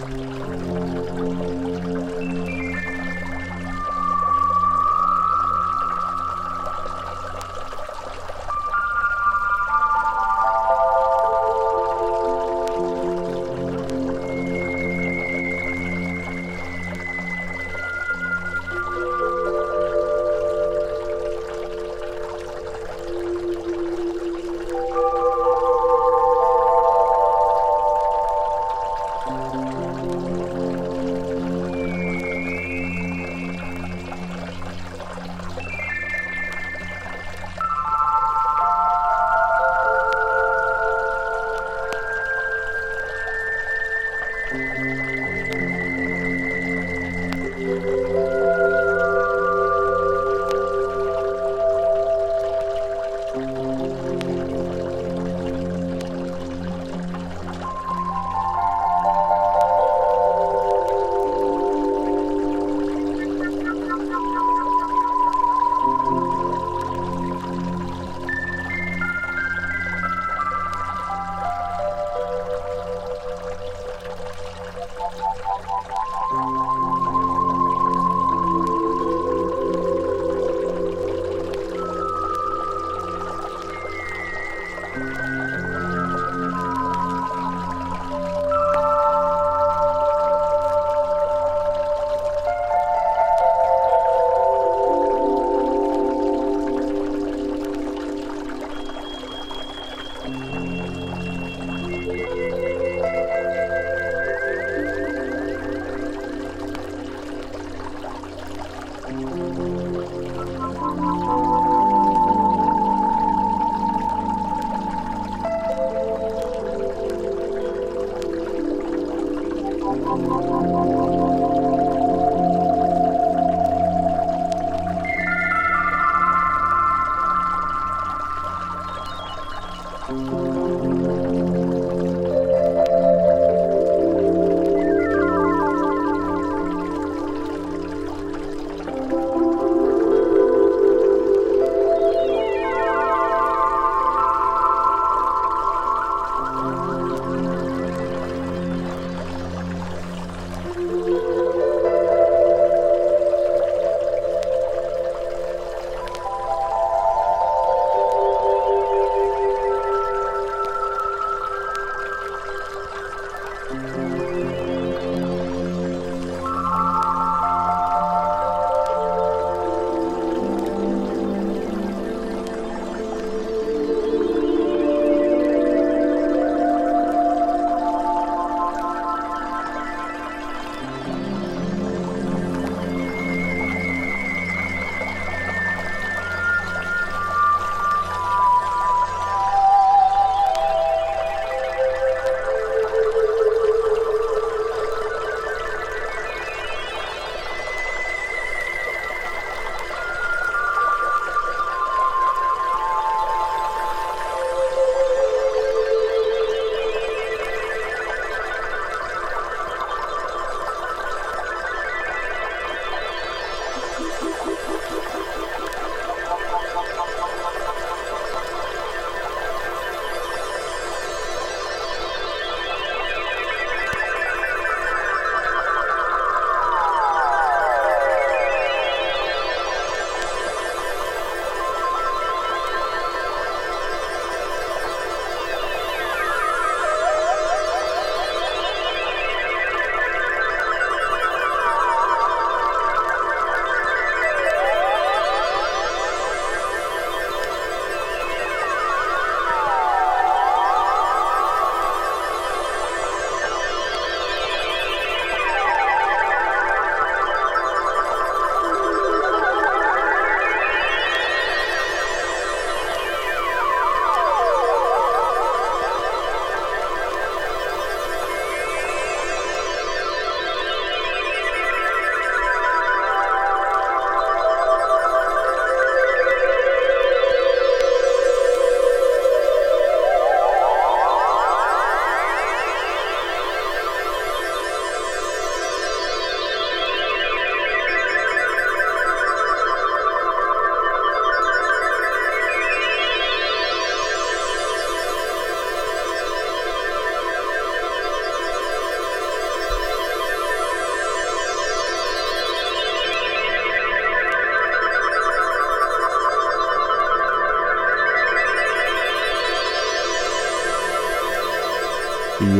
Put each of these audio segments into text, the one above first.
Mm-hmm.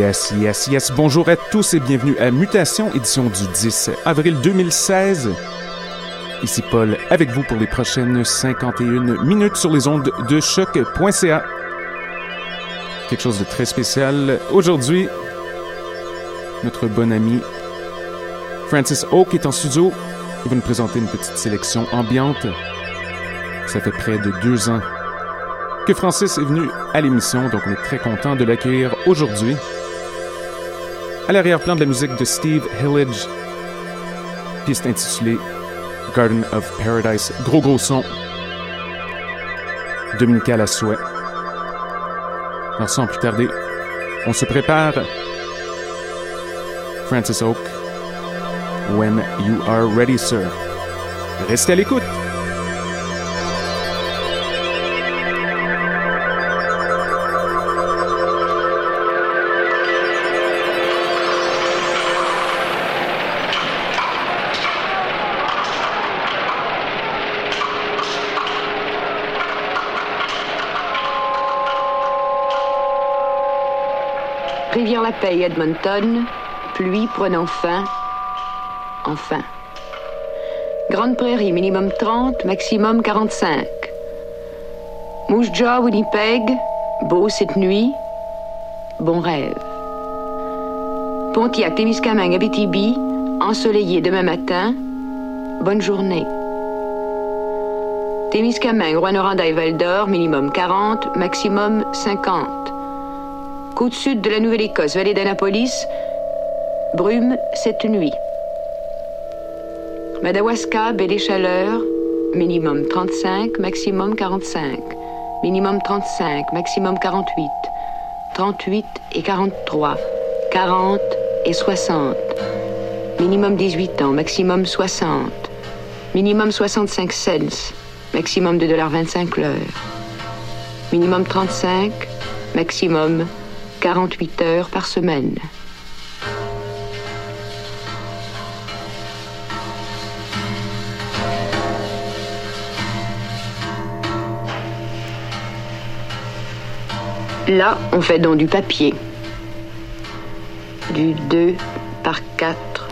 Yes, yes, yes. Bonjour à tous et bienvenue à Mutation, édition du 10 avril 2016. Ici Paul avec vous pour les prochaines 51 minutes sur les ondes de choc.ca. Quelque chose de très spécial. Aujourd'hui, notre bon ami Francis Oak est en studio. Il va nous présenter une petite sélection ambiante. Ça fait près de deux ans que Francis est venu à l'émission, donc on est très content de l'accueillir aujourd'hui. À l'arrière-plan de la musique de Steve Hillage, piste intitulée Garden of Paradise, gros gros son, dominical à souhait. Alors sans plus tarder, on se prépare. Francis Oak, When You Are Ready, Sir. Restez à l'écoute. Rivière-la-Paix, Edmonton, pluie prenant fin, enfin. Grande Prairie, minimum 30, maximum 45. Moose Jaw, Winnipeg, beau cette nuit, bon rêve. Pontiac, Témiscamingue, Abitibi, ensoleillé demain matin, bonne journée. Témiscamingue, Rouyn-Noranda et Val-d'Or, minimum 40, maximum 50. Côte sud de la Nouvelle-Écosse, vallée d'Annapolis, brume cette nuit. Madawaska, baie des chaleurs, minimum 35, maximum 45. Minimum 35, maximum 48. 38 et 43. 40 et 60. Minimum 18 ans, maximum 60. Minimum 65 cents, maximum de 2,25 l'heure. Minimum 35, maximum 48 heures par semaine. Là, on fait donc du papier. Du 2 par 4,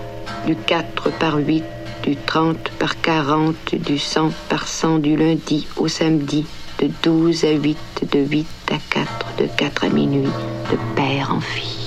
du 4 par 8, du 30 par 40, du 100 par 100 du lundi au samedi, de 12 à 8, de 8 à 4, de 4 à minuit, de père en fille.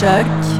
Choc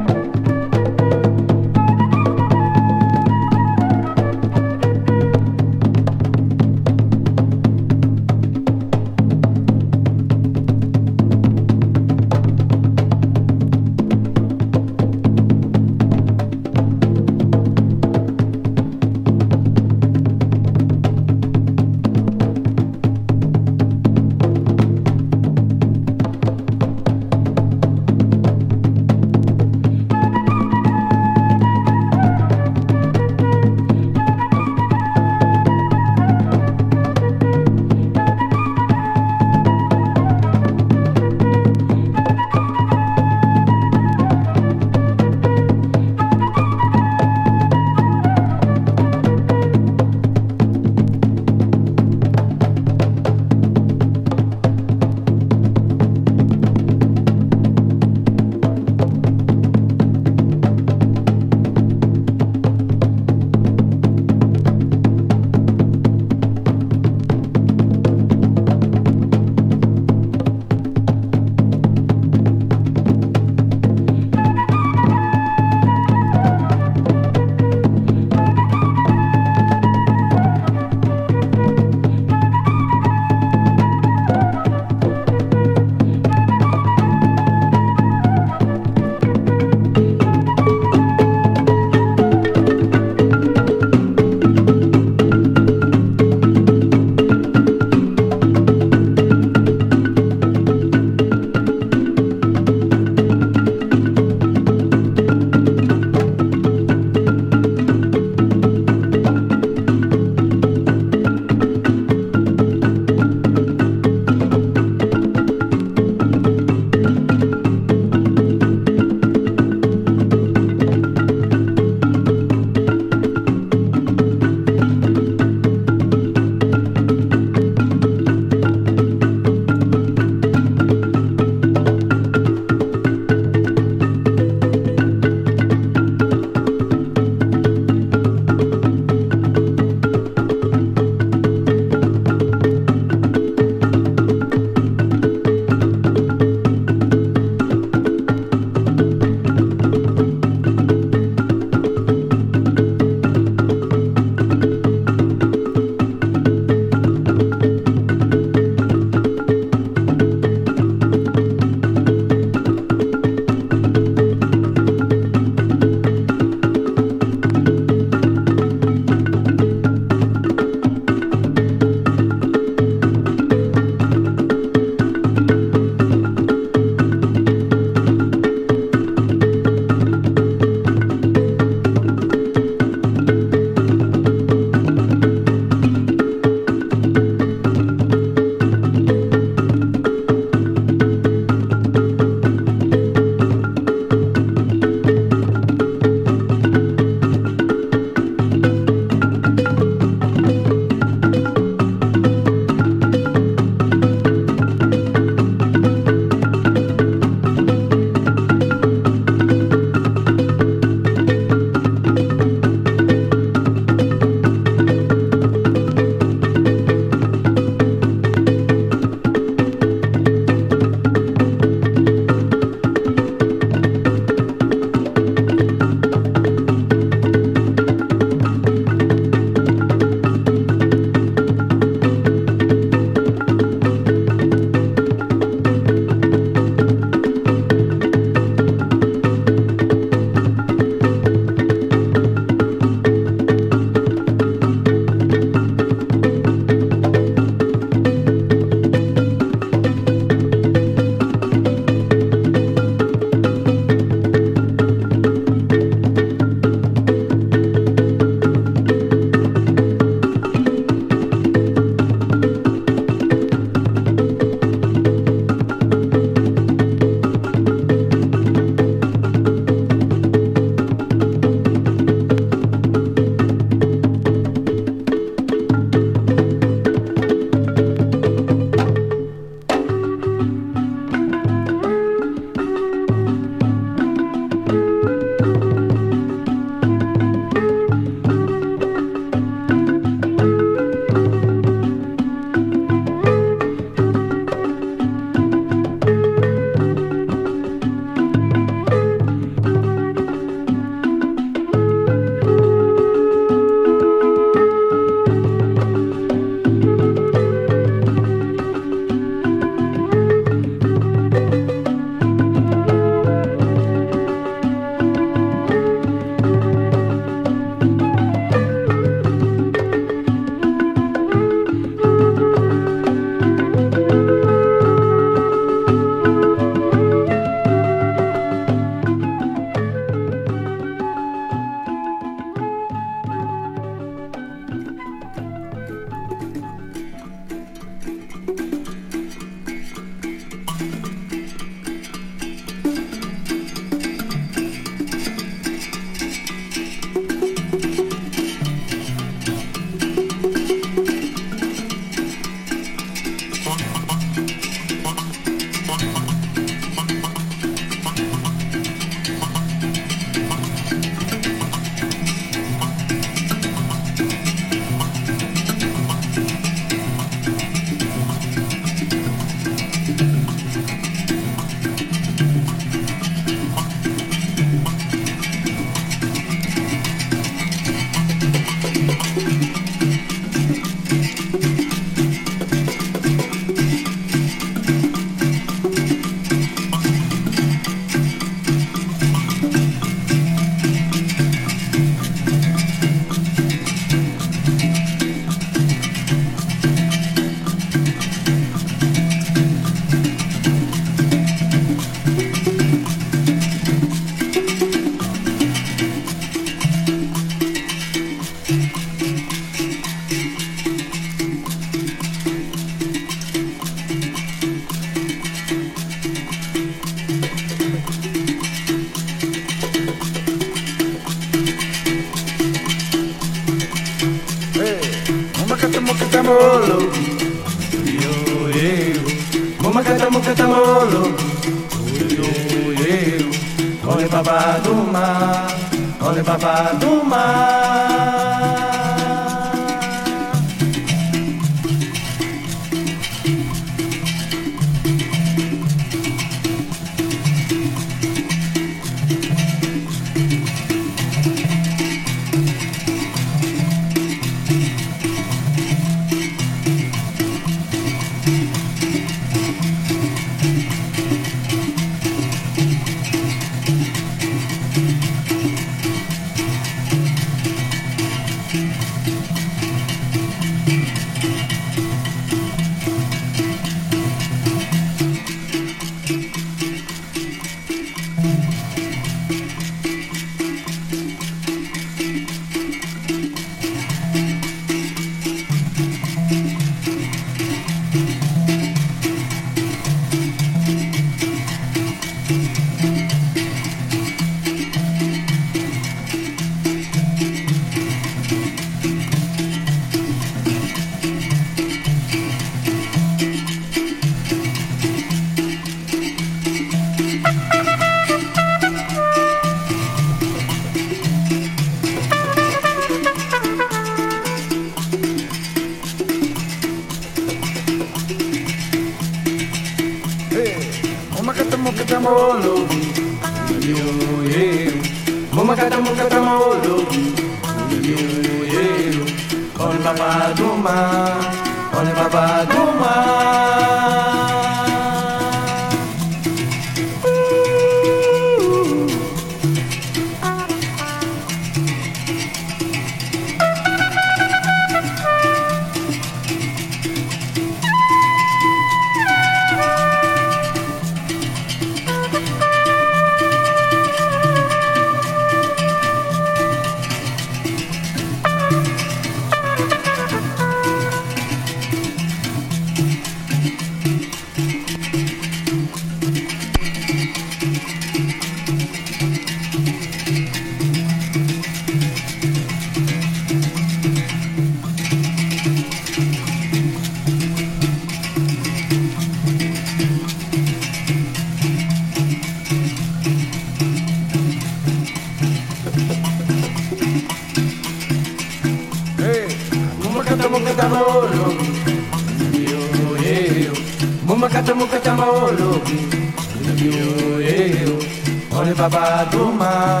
On est papa Gouma,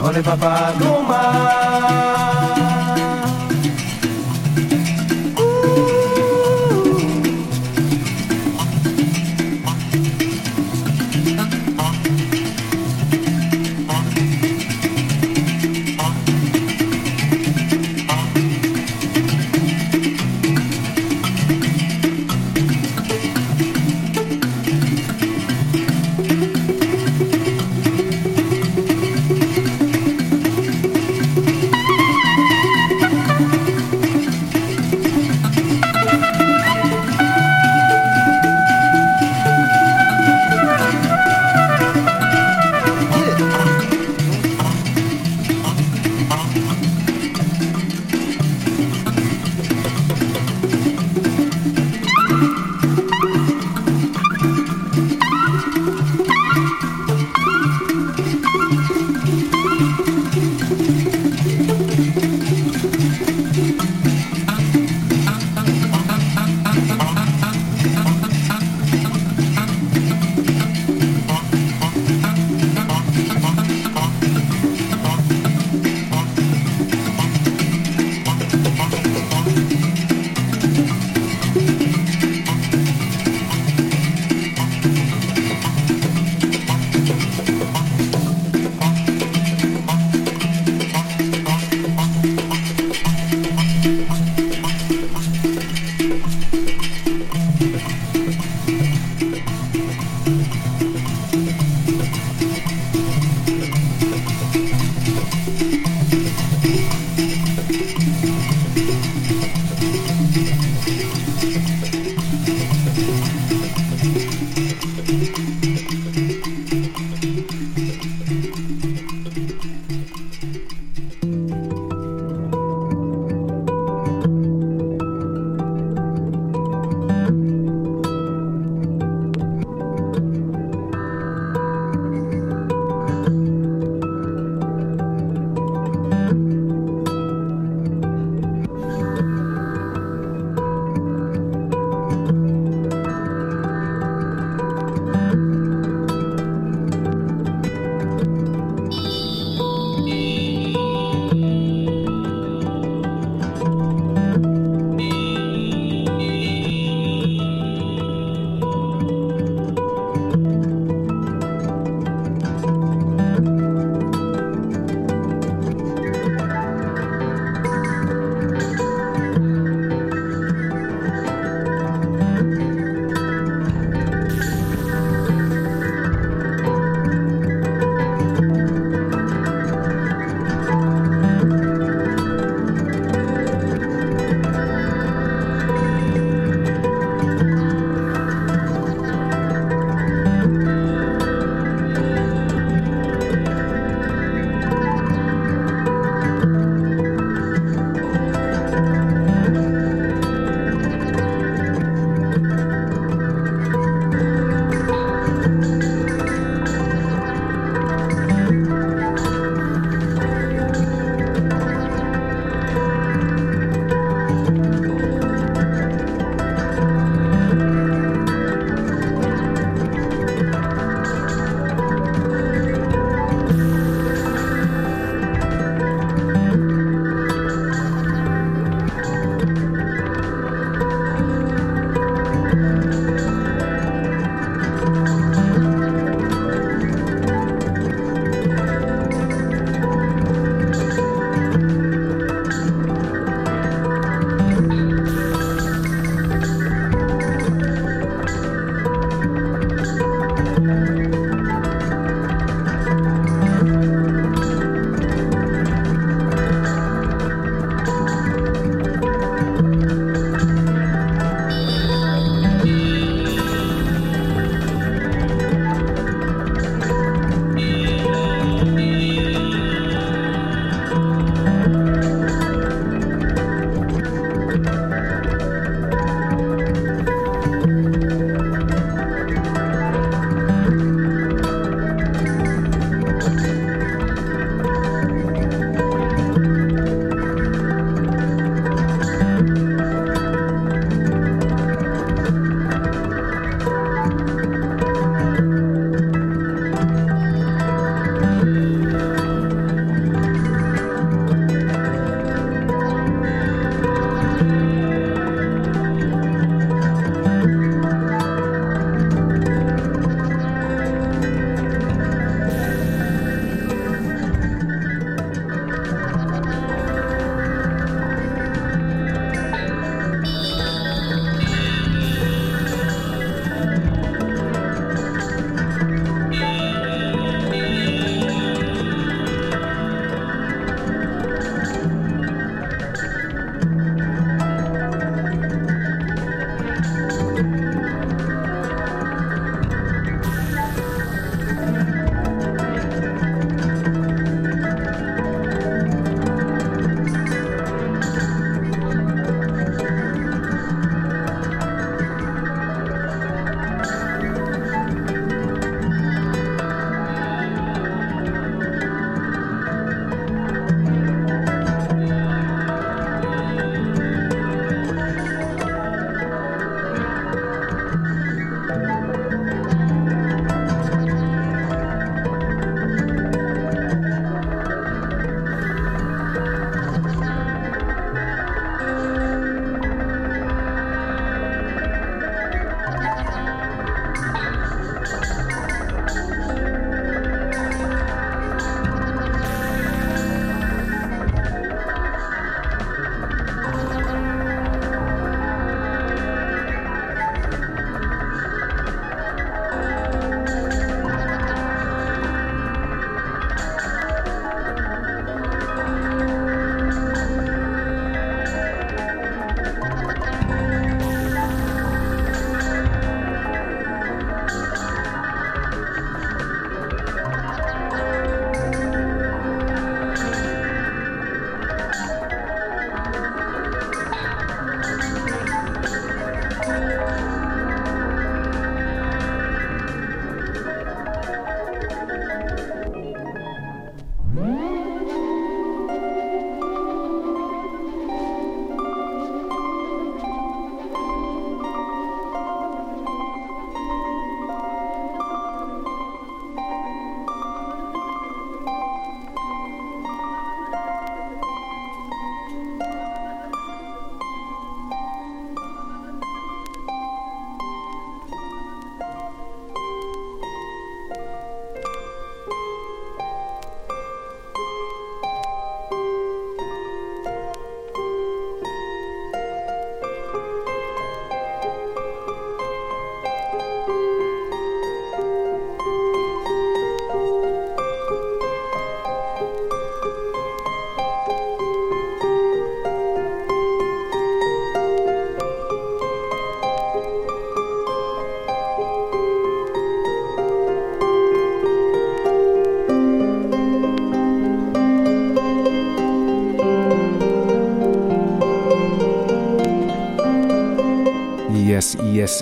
on est papa Gouma.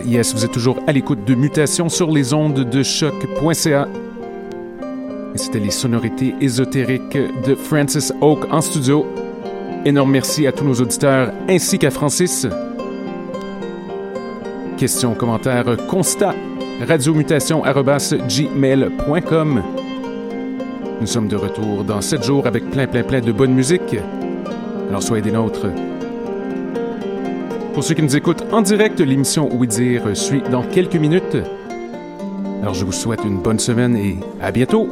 Yes, vous êtes toujours à l'écoute de Mutation sur les ondes de choc.ca. C'était les sonorités ésotériques de Francis Oak en studio. Énorme merci à tous nos auditeurs ainsi qu'à Francis. Questions, commentaires, constats, radiomutation.gmail.com. Nous sommes de retour dans 7 jours avec plein, plein, plein de bonne musique. Alors soyez des nôtres. Pour ceux qui nous écoutent en direct, l'émission Oui Dire suit dans quelques minutes. Alors je vous souhaite une bonne semaine et à bientôt.